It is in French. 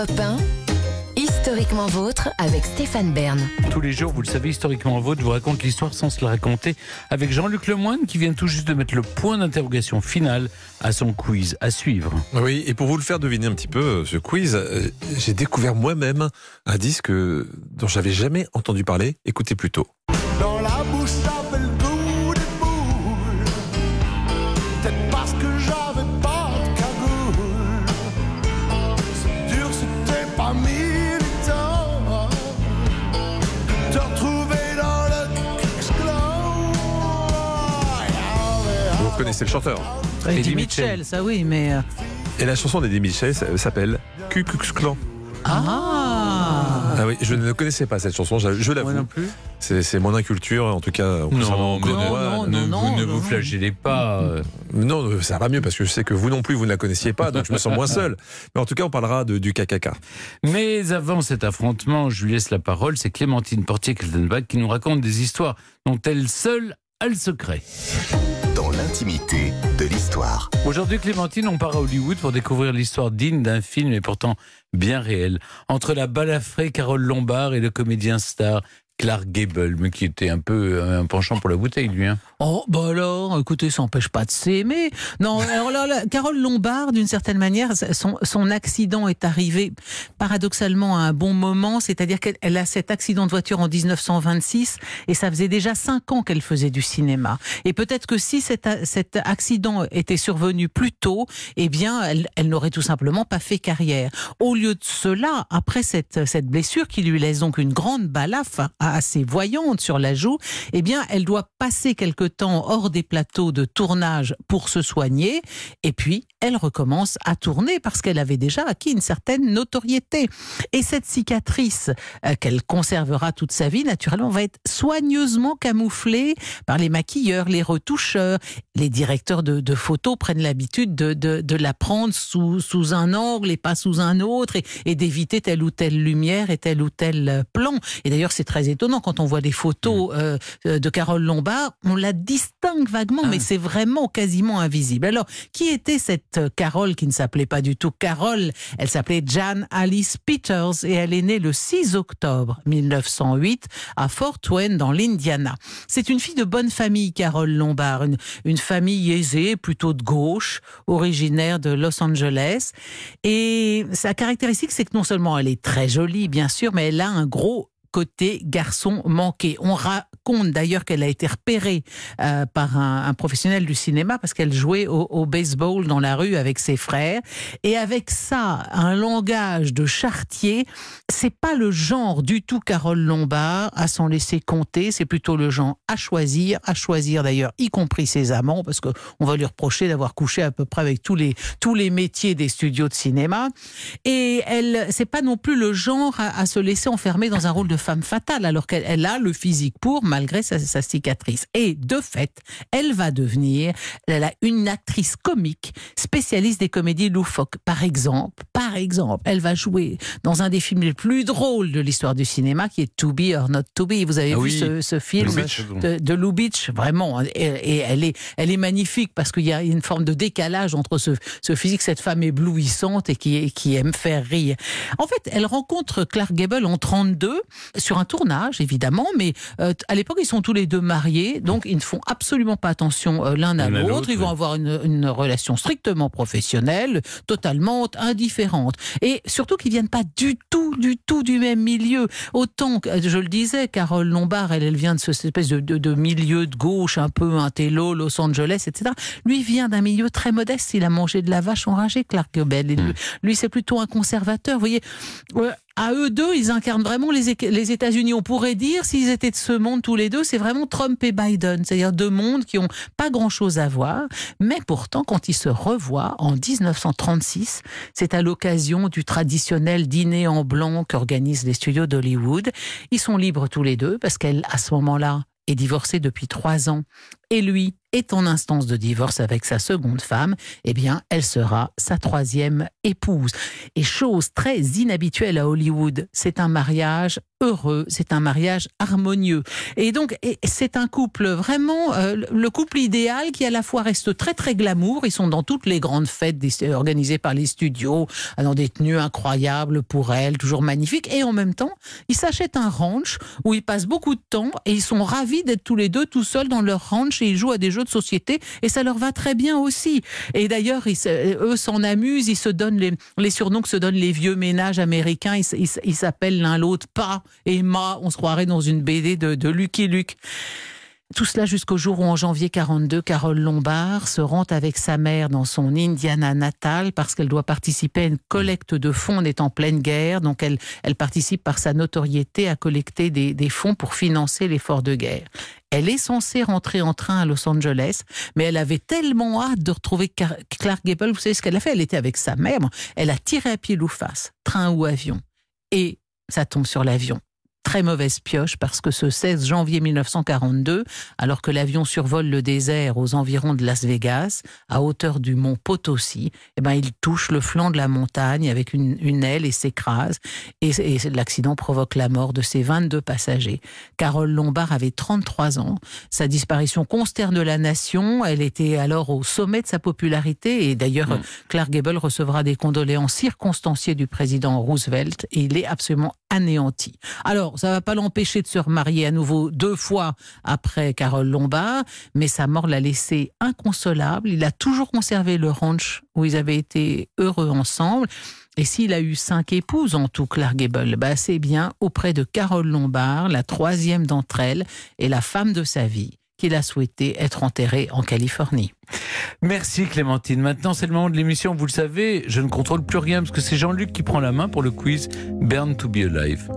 Europe 1, Historiquement vôtre avec Stéphane Bern. Tous les jours, vous le savez, historiquement vôtre vous raconte l'histoire sans se la raconter avec Jean-Luc Lemoine qui vient tout juste de mettre le point d'interrogation final à son quiz à suivre. Oui, et pour vous le faire deviner un petit peu, euh, ce quiz, euh, j'ai découvert moi-même un disque dont j'avais jamais entendu parler. Écoutez plutôt. Vous reconnaissez le chanteur. Eddie Eddie Mitchell. Mitchell, ça oui, mais. euh, Et la chanson d'Eddie Mitchell s'appelle Ku Klux Klan. Ah, Ah oui, je ne connaissais pas cette chanson, je je Moi non l'avoue. plus. C'est c'est mon inculture, en tout cas. Non, mais moi. non, ne, non, vous, ne vous flagellez pas. euh. Non, euh, ça va mieux parce que je sais que vous non plus, vous ne la connaissiez pas, donc je me sens moins seul. Mais en tout cas, on parlera de, du KKK. Mais avant cet affrontement, je lui laisse la parole. C'est Clémentine Portier-Keltenbach qui nous raconte des histoires dont elle seule a le secret. Dans l'intimité de l'histoire. Aujourd'hui, Clémentine, on part à Hollywood pour découvrir l'histoire digne d'un film et pourtant bien réel. Entre la balafrée Carole Lombard et le comédien star Clark Gable, mais qui était un peu euh, un penchant pour la bouteille, lui. hein. oh, bah alors, écoutez, ça n'empêche pas de s'aimer. Non, alors là, là, Carole Lombard, d'une certaine manière, son, son accident est arrivé paradoxalement à un bon moment, c'est-à-dire qu'elle elle a cet accident de voiture en 1926 et ça faisait déjà cinq ans qu'elle faisait du cinéma. Et peut-être que si cet, cet accident était survenu plus tôt, eh bien, elle, elle n'aurait tout simplement pas fait carrière. Au lieu de cela, après cette, cette blessure qui lui laisse donc une grande balafre assez voyante sur la joue, eh bien, elle doit passer quelque temps hors des plateaux de tournage pour se soigner. Et puis, elle recommence à tourner parce qu'elle avait déjà acquis une certaine notoriété. Et cette cicatrice euh, qu'elle conservera toute sa vie, naturellement, va être soigneusement camouflée par les maquilleurs, les retoucheurs. Les directeurs de, photos prennent l'habitude de, la prendre sous, un angle et pas sous un autre et, et d'éviter telle ou telle lumière et tel ou tel plan. Et d'ailleurs, c'est très étonnant quand on voit des photos euh, euh, de Carole Lombard, on la distingue vaguement, Ah. mais c'est vraiment quasiment invisible. Alors, qui était cette euh, Carole qui ne s'appelait pas du tout Carole? Elle s'appelait Jan Alice Peters et elle est née le 6 octobre 1908 à Fort Wayne dans l'Indiana. C'est une fille de bonne famille, Carole Lombard, une, une famille aisée, plutôt de gauche, originaire de Los Angeles. Et sa caractéristique, c'est que non seulement elle est très jolie, bien sûr, mais elle a un gros côté garçon manqué. On raconte d'ailleurs qu'elle a été repérée euh, par un, professionnel du cinéma parce qu'elle jouait au, baseball dans la rue avec ses frères. Et avec ça, un langage de chartier, c'est pas le genre du tout Carole Lombard à s'en laisser compter. C'est plutôt le genre à choisir, à choisir d'ailleurs, y compris ses amants, parce que on va lui reprocher d'avoir couché à peu près avec tous les tous les métiers des studios de cinéma. Et elle, c'est pas non plus le genre à, à se laisser enfermer dans un rôle de femme fatale, alors qu'elle elle a le physique pour, malgré sa, sa cicatrice. Et de fait, elle va devenir elle a une actrice comique spécialiste des comédies loufoques. Par exemple, par exemple, elle va jouer dans un des films les plus drôles de l'histoire du cinéma, qui est To Be or Not To Be. Vous avez Ah vu oui. ce, ce film de, de Lubitsch, vraiment. Et, et elle est, elle est magnifique parce qu'il y a une forme de décalage entre ce, ce physique, cette femme éblouissante et qui, qui aime faire rire. En fait, elle rencontre Clark Gable en 32 sur un tournage, évidemment, mais euh, à l'époque, ils sont tous les deux mariés, donc ils ne font absolument pas attention euh, l'un à l'autre. Ils vont avoir une, une relation strictement professionnelle, totalement indifférente. Et surtout qu'ils viennent pas du tout, du tout du même milieu. Autant que, je le disais, Carole Lombard, elle, elle vient de ce- cette espèce de, de, de milieu de gauche, un peu intello, Los Angeles, etc. Lui vient d'un milieu très modeste. Il a mangé de la vache enragée, Clark Gable. Et lui, lui, c'est plutôt un conservateur. Vous voyez, Ouais, à eux deux, ils incarnent vraiment les, les États-Unis. On pourrait dire, s'ils étaient de ce monde tous les deux, c'est vraiment Trump et Biden, c'est-à-dire deux mondes qui ont pas grand-chose à voir. Mais pourtant, quand ils se revoient en 1936, c'est à l'occasion du traditionnel dîner en blanc qu'organisent les studios d'Hollywood. Ils sont libres tous les deux parce qu'elle, à ce moment-là, est divorcée depuis trois ans et lui est en instance de divorce avec sa seconde femme, eh bien, elle sera sa troisième épouse. Et chose très inhabituelle à Hollywood, c'est un mariage heureux, c'est un mariage harmonieux. Et donc, c'est un couple vraiment, euh, le couple idéal qui à la fois reste très très glamour. Ils sont dans toutes les grandes fêtes organisées par les studios, dans des tenues incroyables pour elle, toujours magnifiques. Et en même temps, ils s'achètent un ranch où ils passent beaucoup de temps et ils sont ravis d'être tous les deux tout seuls dans leur ranch et ils jouent à des jeux de société et ça leur va très bien aussi. Et d'ailleurs, eux s'en amusent, ils se donnent les, les surnoms que se donnent les vieux ménages américains. Ils s'appellent l'un l'autre Pa et Ma. On se croirait dans une BD de, de Lucky Luke. Tout cela jusqu'au jour où, en janvier 42, Carole Lombard se rend avec sa mère dans son Indiana natale parce qu'elle doit participer à une collecte de fonds. On est en pleine guerre, donc elle, elle participe par sa notoriété à collecter des, fonds pour financer l'effort de guerre. Elle est censée rentrer en train à Los Angeles, mais elle avait tellement hâte de retrouver Clark Gable. Vous savez ce qu'elle a fait? Elle était avec sa mère. Elle a tiré à pile ou face, train ou avion. Et ça tombe sur l'avion. Très mauvaise pioche parce que ce 16 janvier 1942, alors que l'avion survole le désert aux environs de Las Vegas, à hauteur du mont Potosi, eh ben, il touche le flanc de la montagne avec une, une aile et s'écrase. Et, et l'accident provoque la mort de ses 22 passagers. Carole Lombard avait 33 ans. Sa disparition consterne la nation. Elle était alors au sommet de sa popularité. Et d'ailleurs, Mm. Clark Gable recevra des condoléances circonstanciées du président Roosevelt. Et il est absolument anéanti. Alors, ça va pas l'empêcher de se remarier à nouveau deux fois après Carole Lombard, mais sa mort l'a laissé inconsolable. Il a toujours conservé le ranch où ils avaient été heureux ensemble. Et s'il a eu cinq épouses en tout, Clark Gable, bah c'est bien auprès de Carole Lombard, la troisième d'entre elles, et la femme de sa vie, qu'il a souhaité être enterrée en Californie. Merci Clémentine. Maintenant, c'est le moment de l'émission. Vous le savez, je ne contrôle plus rien parce que c'est Jean-Luc qui prend la main pour le quiz Burn to be Alive.